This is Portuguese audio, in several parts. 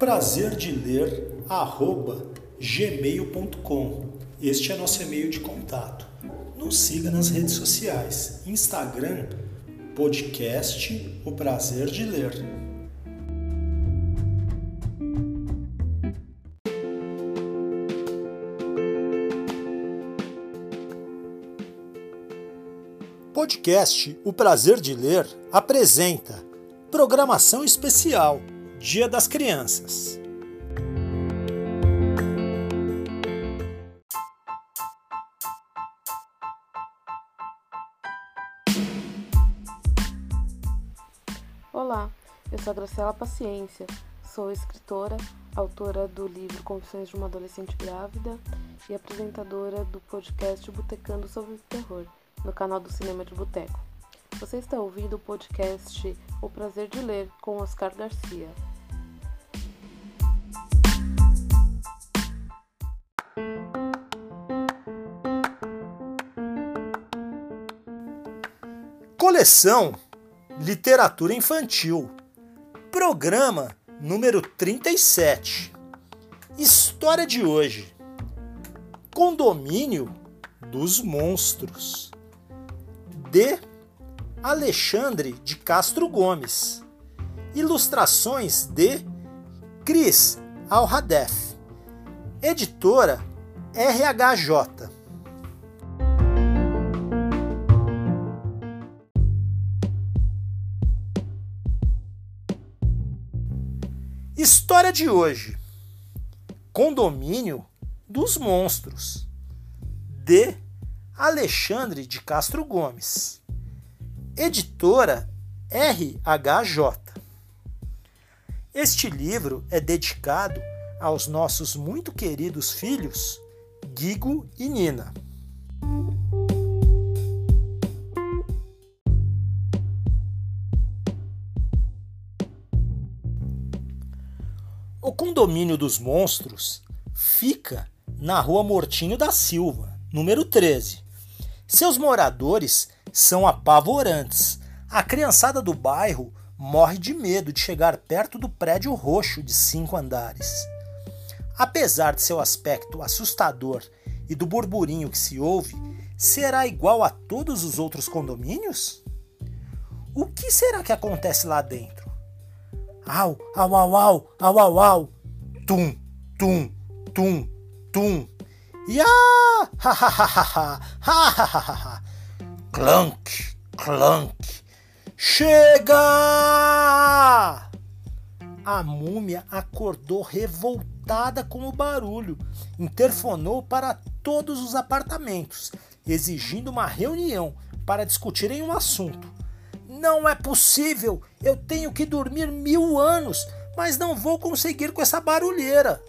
Prazer de ler arroba gmail.com. Este é nosso e-mail de contato. Nos siga nas redes sociais, Instagram, podcast O Prazer de Ler. Podcast O Prazer de Ler apresenta programação especial Dia das Crianças. Olá, eu sou a Graciela Paciência, sou escritora, autora do livro Confissões de uma Adolescente Grávida e apresentadora do podcast Botecando sobre o Terror, no canal do Cinema de Boteco. Você está ouvindo o podcast O Prazer de Ler com Oscar Garcia. Coleção Literatura Infantil, programa número 37. História de hoje: Condomínio dos Monstros, de Alexandre de Castro Gomes. Ilustrações de Cris Alhadef. Editora RHJ. História de hoje: Condomínio dos Monstros, de Alexandre de Castro Gomes, editora RHJ. Este livro é dedicado aos nossos muito queridos filhos Guigo e Nina. O condomínio dos monstros fica na rua Mortinho da Silva, número 13. Seus moradores são apavorantes. A criançada do bairro morre de medo de chegar perto do prédio roxo de cinco andares. Apesar de seu aspecto assustador e do burburinho que se ouve, será igual a todos os outros condomínios? O que será que acontece lá dentro? Au, au, au, au, au, au, au. Tum, tum, tum, tum. Ya! Ha, ha, ha, ha, ha, ha. Clunk, clunk. Chega! A múmia acordou revoltada com o barulho. Interfonou para todos os apartamentos, exigindo uma reunião para discutirem um assunto. Não é possível! Eu tenho que dormir mil anos, mas não vou conseguir com essa barulheira.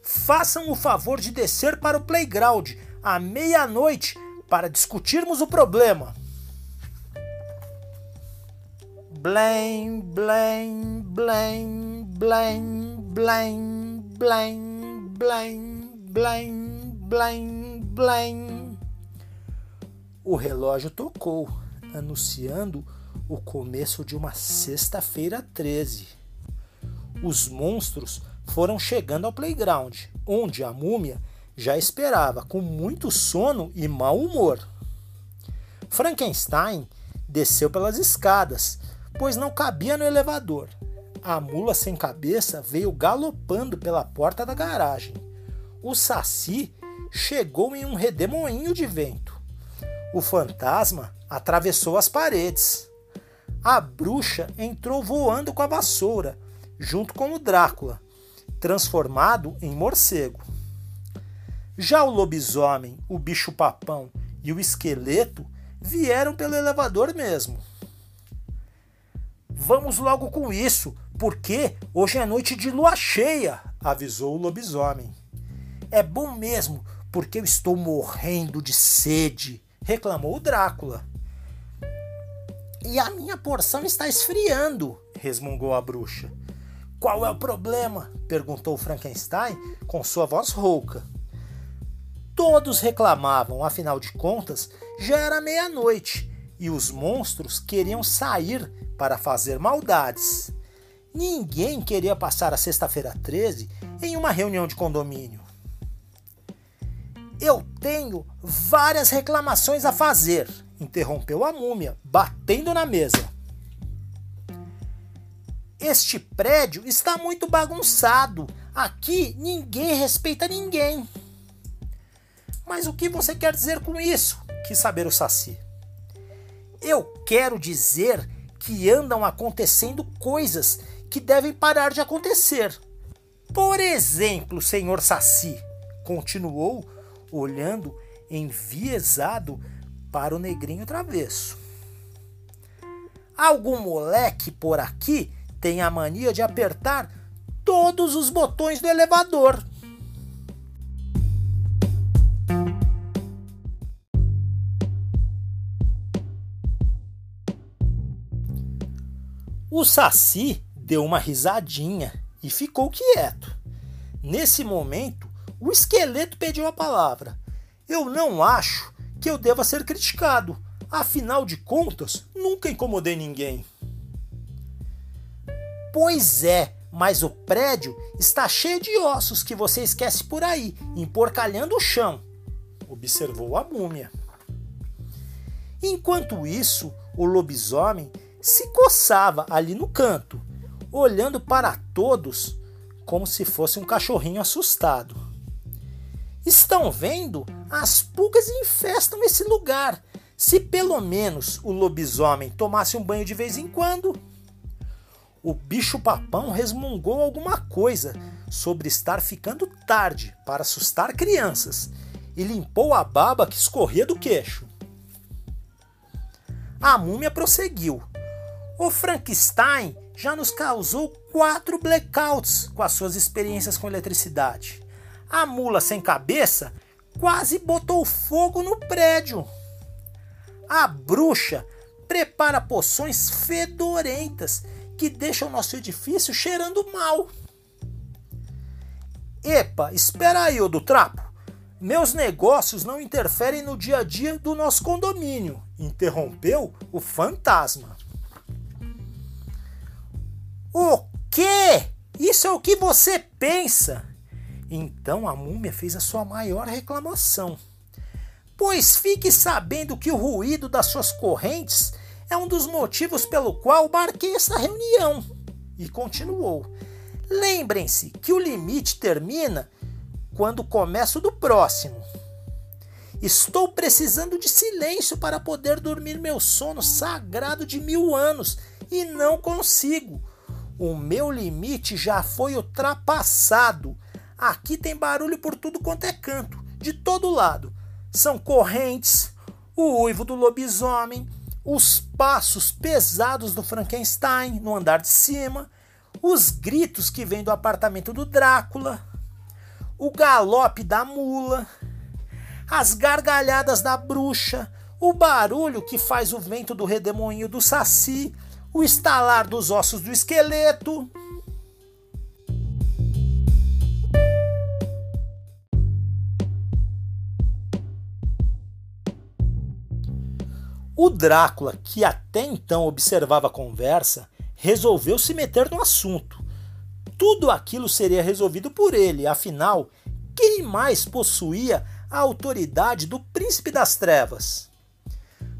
Façam o favor de descer para o playground à meia-noite para discutirmos o problema. Blém, blém, blém, blém, blém, blém, blém, blém, blém, blém. O relógio tocou, anunciando o começo de uma sexta-feira 13. Os monstros foram chegando ao playground, onde a múmia já esperava com muito sono e mau humor. Frankenstein desceu pelas escadas, pois não cabia no elevador. A mula sem cabeça veio galopando pela porta da garagem. O Saci chegou em um redemoinho de vento. O fantasma atravessou as paredes. A bruxa entrou voando com a vassoura, junto com o Drácula, transformado em morcego. Já o lobisomem, o bicho-papão e o esqueleto vieram pelo elevador mesmo. Vamos logo com isso, porque hoje é noite de lua cheia, avisou o lobisomem. É bom mesmo, porque eu estou morrendo de sede, reclamou o Drácula. E a minha porção está esfriando, resmungou a bruxa. Qual é o problema? perguntou Frankenstein com sua voz rouca. Todos reclamavam, afinal de contas, já era meia-noite e os monstros queriam sair para fazer maldades. Ninguém queria passar a sexta-feira 13 em uma reunião de condomínio. Eu tenho várias reclamações a fazer, interrompeu a múmia, batendo na mesa. Este prédio está muito bagunçado. Aqui ninguém respeita ninguém. Mas o que você quer dizer com isso? Quis saber o Saci. Eu quero dizer que andam acontecendo coisas que devem parar de acontecer. Por exemplo, senhor Saci, continuou olhando enviesado para o negrinho travesso. Algum moleque por aqui tem a mania de apertar todos os botões do elevador. O Saci deu uma risadinha e ficou quieto. Nesse momento, o esqueleto pediu a palavra. Eu não acho que eu deva ser criticado. Afinal de contas, nunca incomodei ninguém. Pois é, mas o prédio está cheio de ossos que você esquece por aí, emporcalhando o chão, observou a múmia. Enquanto isso, o lobisomem se coçava ali no canto, olhando para todos como se fosse um cachorrinho assustado. Estão vendo? As pulgas infestam esse lugar. Se pelo menos o lobisomem tomasse um banho de vez em quando. O bicho-papão resmungou alguma coisa sobre estar ficando tarde para assustar crianças e limpou a baba que escorria do queixo. A múmia prosseguiu. O Frankenstein já nos causou quatro blackouts com as suas experiências com eletricidade. A mula sem cabeça quase botou fogo no prédio. A bruxa prepara poções fedorentas que deixam nosso edifício cheirando mal. Epa, espera aí, ô do trapo. Meus negócios não interferem no dia a dia do nosso condomínio, interrompeu o fantasma. O quê? Isso é o que você pensa? Então a múmia fez a sua maior reclamação. Pois fique sabendo que o ruído das suas correntes é um dos motivos pelo qual marquei essa reunião. E continuou. Lembrem-se que o limite termina quando começa o do próximo. Estou precisando de silêncio para poder dormir meu sono sagrado de mil anos e não consigo. O meu limite já foi ultrapassado. Aqui tem barulho por tudo quanto é canto, de todo lado. São correntes, o uivo do lobisomem, os passos pesados do Frankenstein no andar de cima, os gritos que vêm do apartamento do Drácula, o galope da mula, as gargalhadas da bruxa, o barulho que faz o vento do redemoinho do saci, o estalar dos ossos do esqueleto. O Drácula, que até então observava a conversa, resolveu se meter no assunto. Tudo aquilo seria resolvido por ele, afinal, quem mais possuía a autoridade do Príncipe das Trevas?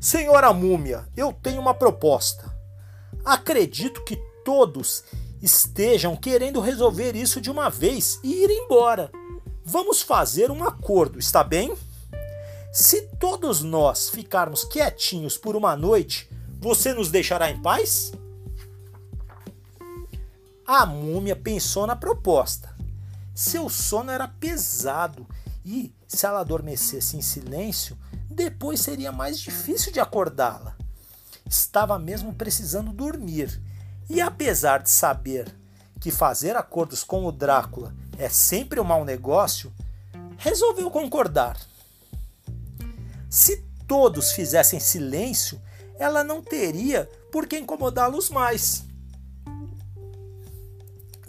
Senhora Múmia, eu tenho uma proposta. Acredito que todos estejam querendo resolver isso de uma vez e ir embora. Vamos fazer um acordo, está bem? Se todos nós ficarmos quietinhos por uma noite, você nos deixará em paz? A múmia pensou na proposta. Seu sono era pesado e, se ela adormecesse em silêncio, depois seria mais difícil de acordá-la. Estava mesmo precisando dormir, e apesar de saber que fazer acordos com o Drácula é sempre um mau negócio, resolveu concordar. Se todos fizessem silêncio, ela não teria por que incomodá-los mais.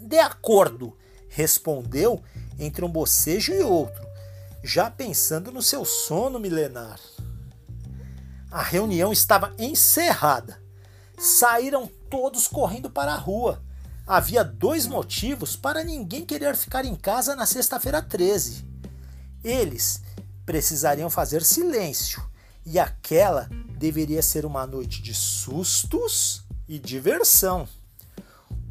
De acordo, respondeu entre um bocejo e outro, já pensando no seu sono milenar. A reunião estava encerrada. Saíram todos correndo para a rua. Havia dois motivos para ninguém querer ficar em casa na sexta-feira 13. Eles precisariam fazer silêncio, e aquela deveria ser uma noite de sustos e diversão.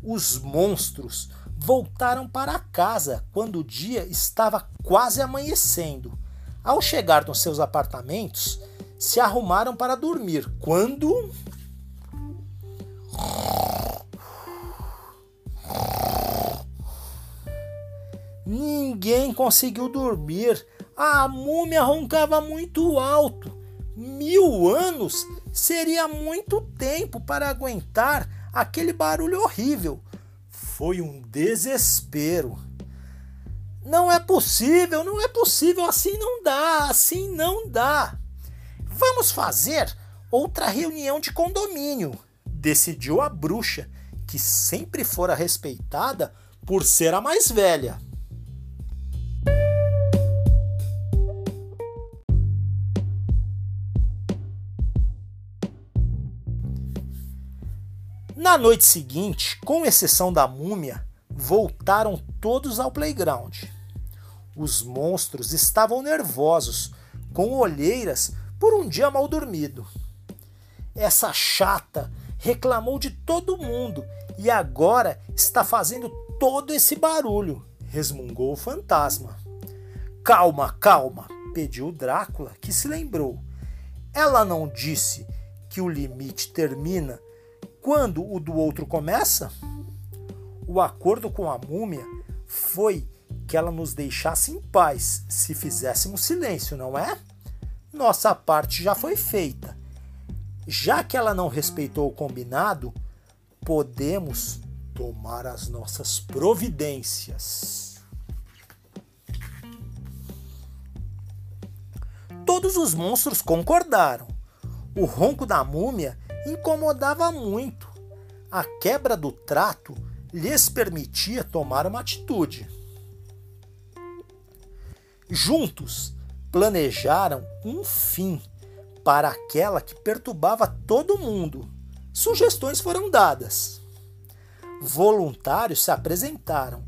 Os monstros voltaram para casa quando o dia estava quase amanhecendo. Ao chegar nos seus apartamentos, se arrumaram para dormir. Quando. Ninguém conseguiu dormir. A múmia roncava muito alto. Mil anos seria muito tempo para aguentar aquele barulho horrível. Foi um desespero. Não é possível, não é possível, assim não dá, assim não dá. Vamos fazer outra reunião de condomínio, decidiu a bruxa, que sempre fora respeitada por ser a mais velha. Na noite seguinte, com exceção da múmia, voltaram todos ao playground. Os monstros estavam nervosos, com olheiras por um dia mal dormido. Essa chata reclamou de todo mundo e agora está fazendo todo esse barulho, resmungou o fantasma. Calma, calma, pediu Drácula, que se lembrou. Ela não disse que o limite termina quando o do outro começa, o acordo com a múmia foi que ela nos deixasse em paz se fizéssemos silêncio, não é? Nossa parte já foi feita. Já que ela não respeitou o combinado, podemos tomar as nossas providências. Todos os monstros concordaram. O ronco da múmia incomodava muito. A quebra do trato lhes permitia tomar uma atitude. Juntos, planejaram um fim para aquela que perturbava todo mundo. Sugestões foram dadas. Voluntários se apresentaram,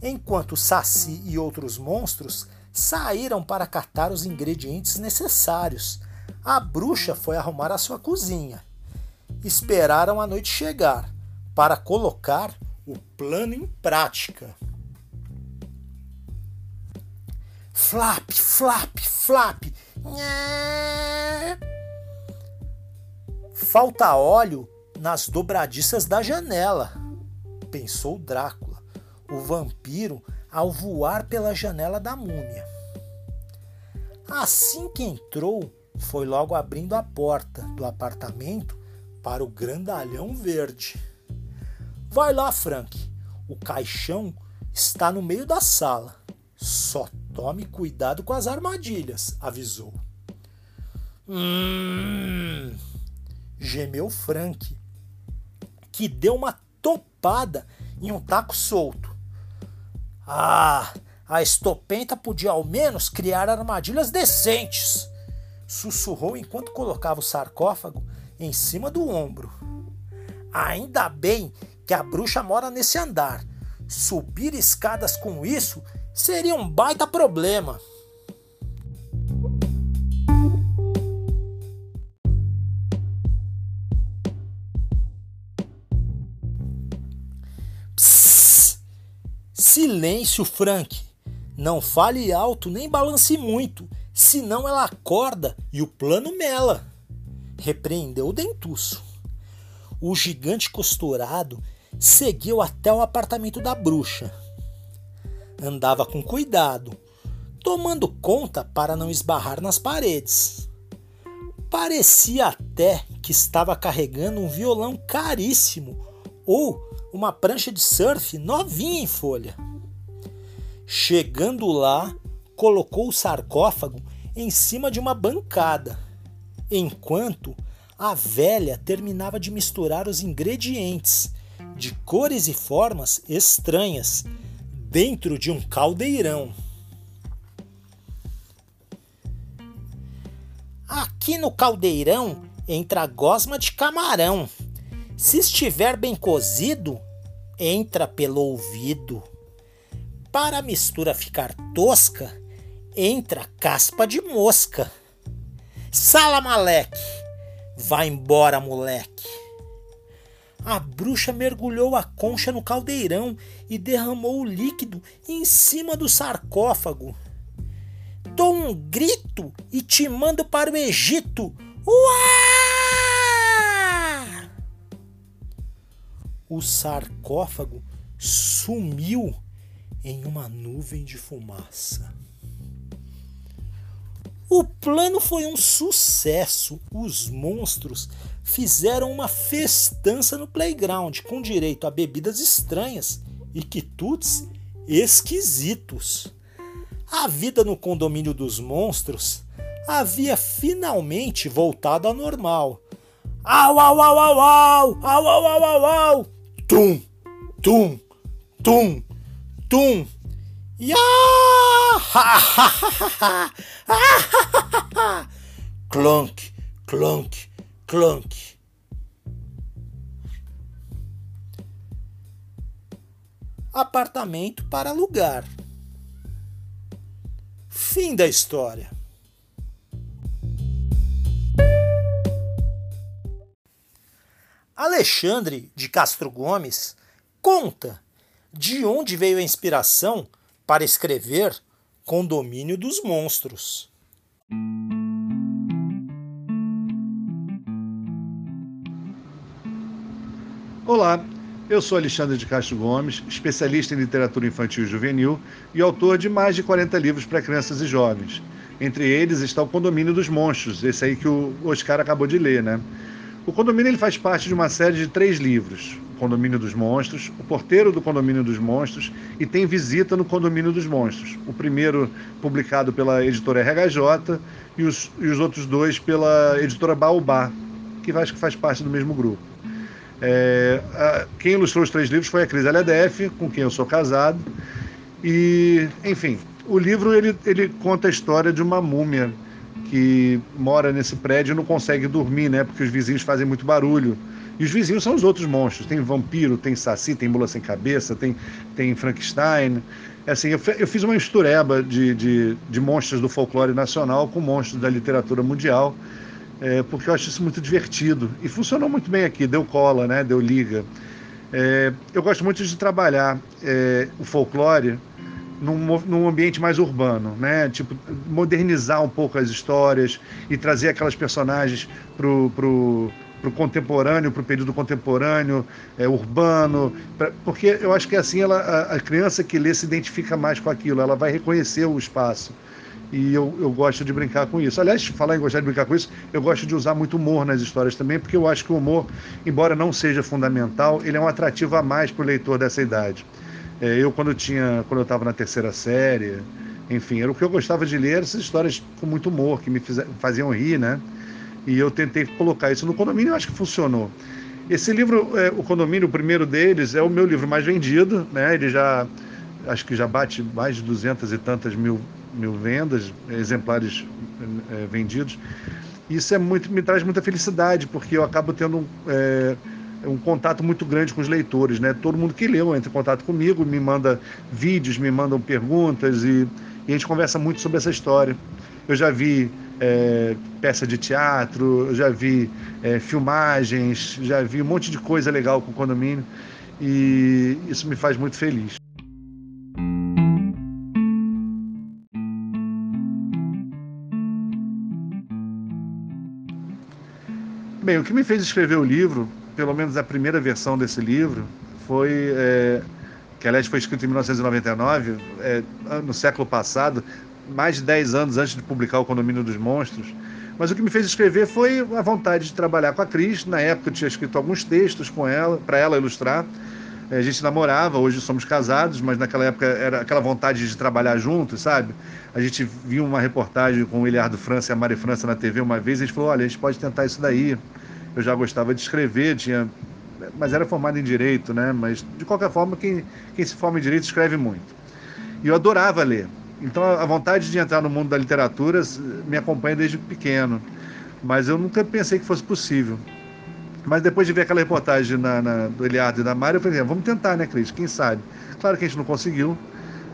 enquanto Saci e outros monstros saíram para catar os ingredientes necessários. A bruxa foi arrumar a sua cozinha esperaram a noite chegar para colocar o plano em prática. Flap, flap, flap. Falta óleo nas dobradiças da janela, pensou Drácula, o vampiro ao voar pela janela da múmia. Assim que entrou, foi logo abrindo a porta do apartamento para o grandalhão verde. Vai lá, Frank. O caixão está no meio da sala. Só tome cuidado com as armadilhas, avisou. Hum, gemeu Frank, que deu uma topada em um taco solto. Ah, a estopenta podia ao menos criar armadilhas decentes, sussurrou enquanto colocava o sarcófago em cima do ombro. Ainda bem que a bruxa mora nesse andar. Subir escadas com isso seria um baita problema. Psss. Silêncio, Frank. Não fale alto nem balance muito, senão ela acorda e o plano mela. Repreendeu o dentuço. O gigante costurado seguiu até o apartamento da bruxa. Andava com cuidado, tomando conta para não esbarrar nas paredes. Parecia até que estava carregando um violão caríssimo ou uma prancha de surf novinha em folha. Chegando lá, colocou o sarcófago em cima de uma bancada, enquanto a velha terminava de misturar os ingredientes de cores e formas estranhas dentro de um caldeirão. Aqui no caldeirão entra gosma de camarão. Se estiver bem cozido, entra pelo ouvido. Para a mistura ficar tosca, entra caspa de mosca. Sala maleque, vai embora moleque. A bruxa mergulhou a concha no caldeirão e derramou o líquido em cima do sarcófago. Dou um grito e te mando para o Egito. Uá! O sarcófago sumiu em uma nuvem de fumaça. O plano foi um sucesso. Os monstros fizeram uma festança no playground com direito a bebidas estranhas e quitutes esquisitos. A vida no condomínio dos monstros havia finalmente voltado ao normal. Au, au, au, au, au, au, au, au, au, au. Tum, tum, tum, tum. Clunk, clunk, clunk. Apartamento para alugar. Fim da história. Alexandre de Castro Gomes conta de onde veio a inspiração para escrever Condomínio dos Monstros. Olá, eu sou Alexandre de Castro Gomes, especialista em literatura infantil e juvenil e autor de mais de 40 livros para crianças e jovens. Entre eles está o Condomínio dos Monstros, esse aí que o Oscar acabou de ler, né? O condomínio ele faz parte de uma série de três livros: o Condomínio dos Monstros, o Porteiro do Condomínio dos Monstros e tem Visita no Condomínio dos Monstros. O primeiro publicado pela editora RHJ e os, e os outros dois pela editora Baobá, que acho que faz parte do mesmo grupo. É, a, quem ilustrou os três livros foi a Cris LDF, com quem eu sou casado. E, enfim, o livro ele, ele conta a história de uma múmia que mora nesse prédio não consegue dormir, né? Porque os vizinhos fazem muito barulho. E os vizinhos são os outros monstros. Tem vampiro, tem saci, tem mula sem cabeça, tem, tem Frankenstein. É assim, eu, eu fiz uma mistureba de, de, de, monstros do folclore nacional com monstros da literatura mundial, é, porque eu acho isso muito divertido. E funcionou muito bem aqui, deu cola, né? Deu liga. É, eu gosto muito de trabalhar é, o folclore num, num ambiente mais urbano, né? Tipo, modernizar um pouco as histórias e trazer aquelas personagens pro, pro, pro contemporâneo, pro período contemporâneo, é, urbano, pra, porque eu acho que assim ela, a, a, criança que lê se identifica mais com aquilo, ela vai reconhecer o espaço. E eu, eu gosto de brincar com isso. Aliás, falar em gostar de brincar com isso, eu gosto de usar muito humor nas histórias também, porque eu acho que o humor, embora não seja fundamental, ele é um atrativo a mais para o leitor dessa idade. É, eu quando tinha, quando eu estava na terceira série, enfim, era o que eu gostava de ler, essas histórias com muito humor, que me faziam rir, né? E eu tentei colocar isso no condomínio e acho que funcionou. Esse livro, é, o condomínio, o primeiro deles, é o meu livro mais vendido, né? Ele já, acho que já bate mais de duzentas e tantas mil, mil vendas, exemplares é, vendidos. Isso é muito, me traz muita felicidade, porque eu acabo tendo é, um contato muito grande com os leitores, né? Todo mundo que leu entra em contato comigo, me manda vídeos, me mandam perguntas e, e a gente conversa muito sobre essa história. Eu já vi é, peça de teatro, eu já vi é, filmagens, já vi um monte de coisa legal com o condomínio e isso me faz muito feliz. Bem, o que me fez escrever o livro pelo menos a primeira versão desse livro, foi é, que aliás foi escrito em 1999, é, no século passado, mais de 10 anos antes de publicar O Condomínio dos Monstros. Mas o que me fez escrever foi a vontade de trabalhar com a Cris. Na época eu tinha escrito alguns textos com ela, para ela ilustrar. É, a gente namorava, hoje somos casados, mas naquela época era aquela vontade de trabalhar juntos, sabe? A gente viu uma reportagem com o Eliardo França e a Mari França na TV uma vez, e a gente falou: olha, a gente pode tentar isso daí. Eu já gostava de escrever, tinha mas era formado em direito, né? Mas de qualquer forma, quem, quem se forma em direito escreve muito. E eu adorava ler. Então a vontade de entrar no mundo da literatura me acompanha desde pequeno. Mas eu nunca pensei que fosse possível. Mas depois de ver aquela reportagem na, na, do Eliardo e da Mari, eu falei, vamos tentar, né, Cris? Quem sabe? Claro que a gente não conseguiu.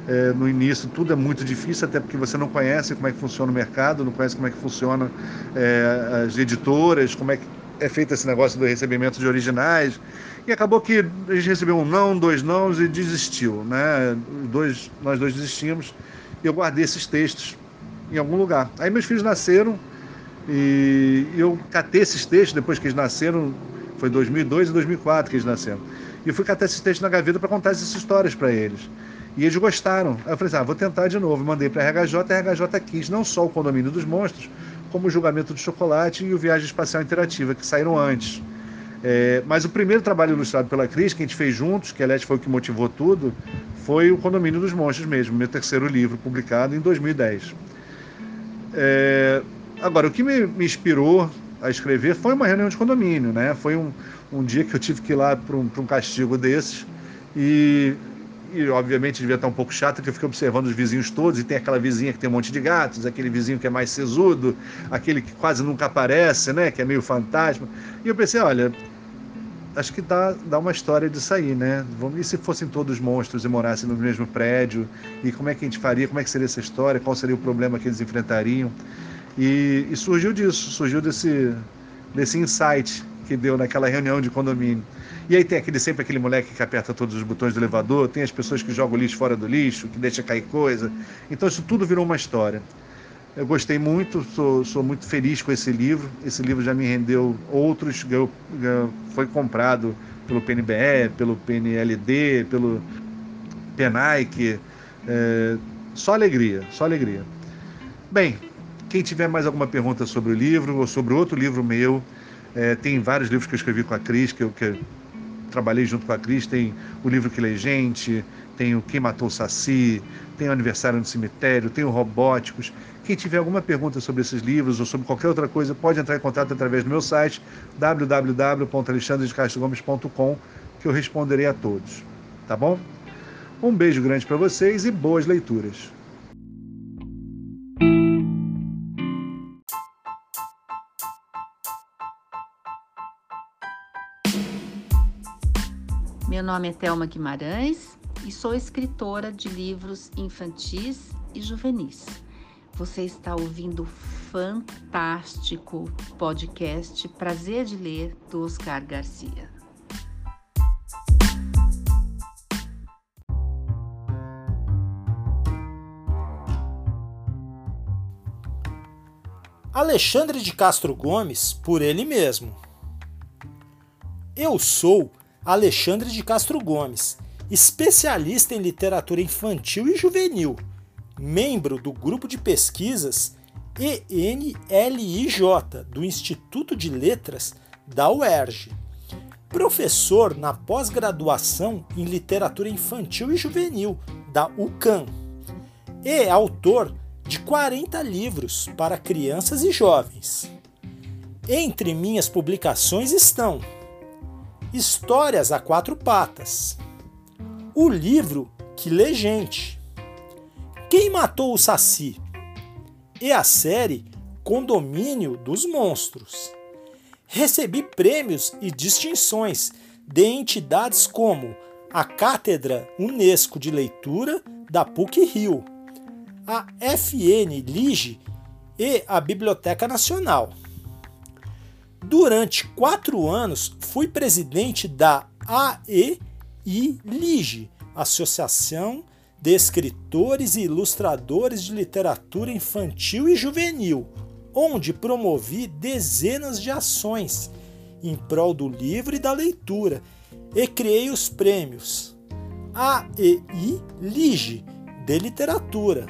É, no início tudo é muito difícil, até porque você não conhece como é que funciona o mercado, não conhece como é que funcionam é, as editoras, como é que é feito esse negócio do recebimento de originais. E acabou que a gente recebeu um não, dois nãos e desistiu. Né? Dois, nós dois desistimos e eu guardei esses textos em algum lugar. Aí meus filhos nasceram e eu catei esses textos depois que eles nasceram, foi 2002 e 2004 que eles nasceram. E fui catar esses textos na gaveta para contar essas histórias para eles. E eles gostaram. Aí eu falei assim, ah, vou tentar de novo. Mandei para a RHJ, a RHJ quis não só o Condomínio dos Monstros, como o Julgamento do Chocolate e o Viagem Espacial Interativa, que saíram antes. É, mas o primeiro trabalho ilustrado pela Cris, que a gente fez juntos, que aliás foi o que motivou tudo, foi o Condomínio dos Monstros mesmo, meu terceiro livro, publicado em 2010. É, agora, o que me, me, inspirou a escrever foi uma reunião de condomínio, né? Foi um, um dia que eu tive que ir lá para um, um castigo desses e e obviamente devia estar um pouco chato, que eu fiquei observando os vizinhos todos, e tem aquela vizinha que tem um monte de gatos, aquele vizinho que é mais sesudo, aquele que quase nunca aparece, né, que é meio fantasma. E eu pensei, olha, acho que dá, dá uma história disso aí, né? E se fossem todos monstros e morassem no mesmo prédio? E como é que a gente faria? Como é que seria essa história? Qual seria o problema que eles enfrentariam? E, e surgiu disso, surgiu desse, desse insight que deu naquela reunião de condomínio. E aí tem aquele, sempre aquele moleque que aperta todos os botões do elevador, tem as pessoas que jogam lixo fora do lixo, que deixa cair coisa. Então isso tudo virou uma história. Eu gostei muito, sou, sou muito feliz com esse livro. Esse livro já me rendeu outros, foi comprado pelo PNBE, pelo PNLD, pelo PENAIC. É, só alegria, só alegria. Bem, quem tiver mais alguma pergunta sobre o livro ou sobre outro livro meu, é, tem vários livros que eu escrevi com a Cris, que eu, que trabalhei junto com a Cris. Tem o livro Que Lê Gente, tem o Quem Matou o Saci, tem o Aniversário no Cemitério, tem o Robóticos. Quem tiver alguma pergunta sobre esses livros ou sobre qualquer outra coisa, pode entrar em contato através do meu site www.alexandredecastrogomes.com que eu responderei a todos. Tá bom? Um beijo grande para vocês e boas leituras. Nome é Thelma Guimarães e sou escritora de livros infantis e juvenis. Você está ouvindo o fantástico podcast Prazer de Ler do Oscar Garcia. Alexandre de Castro Gomes, por ele mesmo. Eu sou Alexandre de Castro Gomes, especialista em literatura infantil e juvenil, membro do grupo de pesquisas ENLIJ do Instituto de Letras da UERJ, professor na pós-graduação em literatura infantil e juvenil da UCAM e autor de 40 livros para crianças e jovens. Entre minhas publicações estão Histórias a Quatro Patas. O livro que lê gente. Quem matou o Saci? E a série Condomínio dos Monstros. Recebi prêmios e distinções de entidades como a Cátedra Unesco de Leitura da PUC-Rio, a FN Lige e a Biblioteca Nacional. Durante quatro anos, fui presidente da AEI-LIGE, Associação de Escritores e Ilustradores de Literatura Infantil e Juvenil, onde promovi dezenas de ações em prol do livro e da leitura e criei os prêmios A e I Lige de Literatura.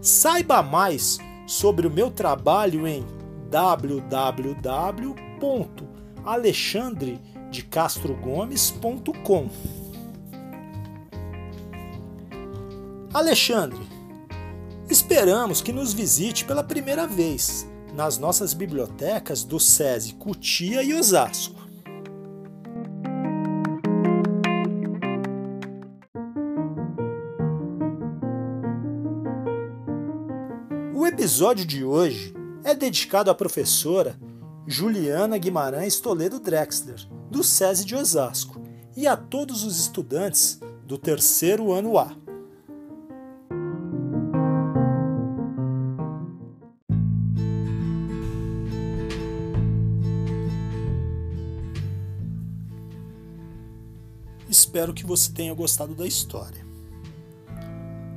Saiba mais sobre o meu trabalho em www.alexandredecastrogomes.com. Alexandre, esperamos que nos visite pela primeira vez nas nossas bibliotecas do SESI Cutia e Osasco. O episódio de hoje é dedicado à professora Juliana Guimarães Toledo Drexler, do SESI de Osasco, e a todos os estudantes do terceiro ano A. Espero que você tenha gostado da história.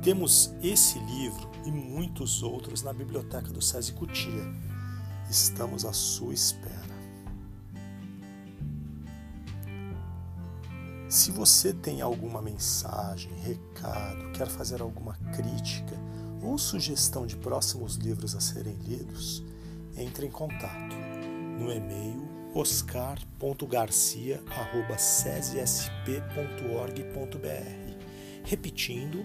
Temos esse livro e muitos outros na biblioteca do SESI Cutia. Estamos à sua espera. Se você tem alguma mensagem, recado, quer fazer alguma crítica ou sugestão de próximos livros a serem lidos, entre em contato no e-mail oscar.garcia.cesesp.org.br Repetindo,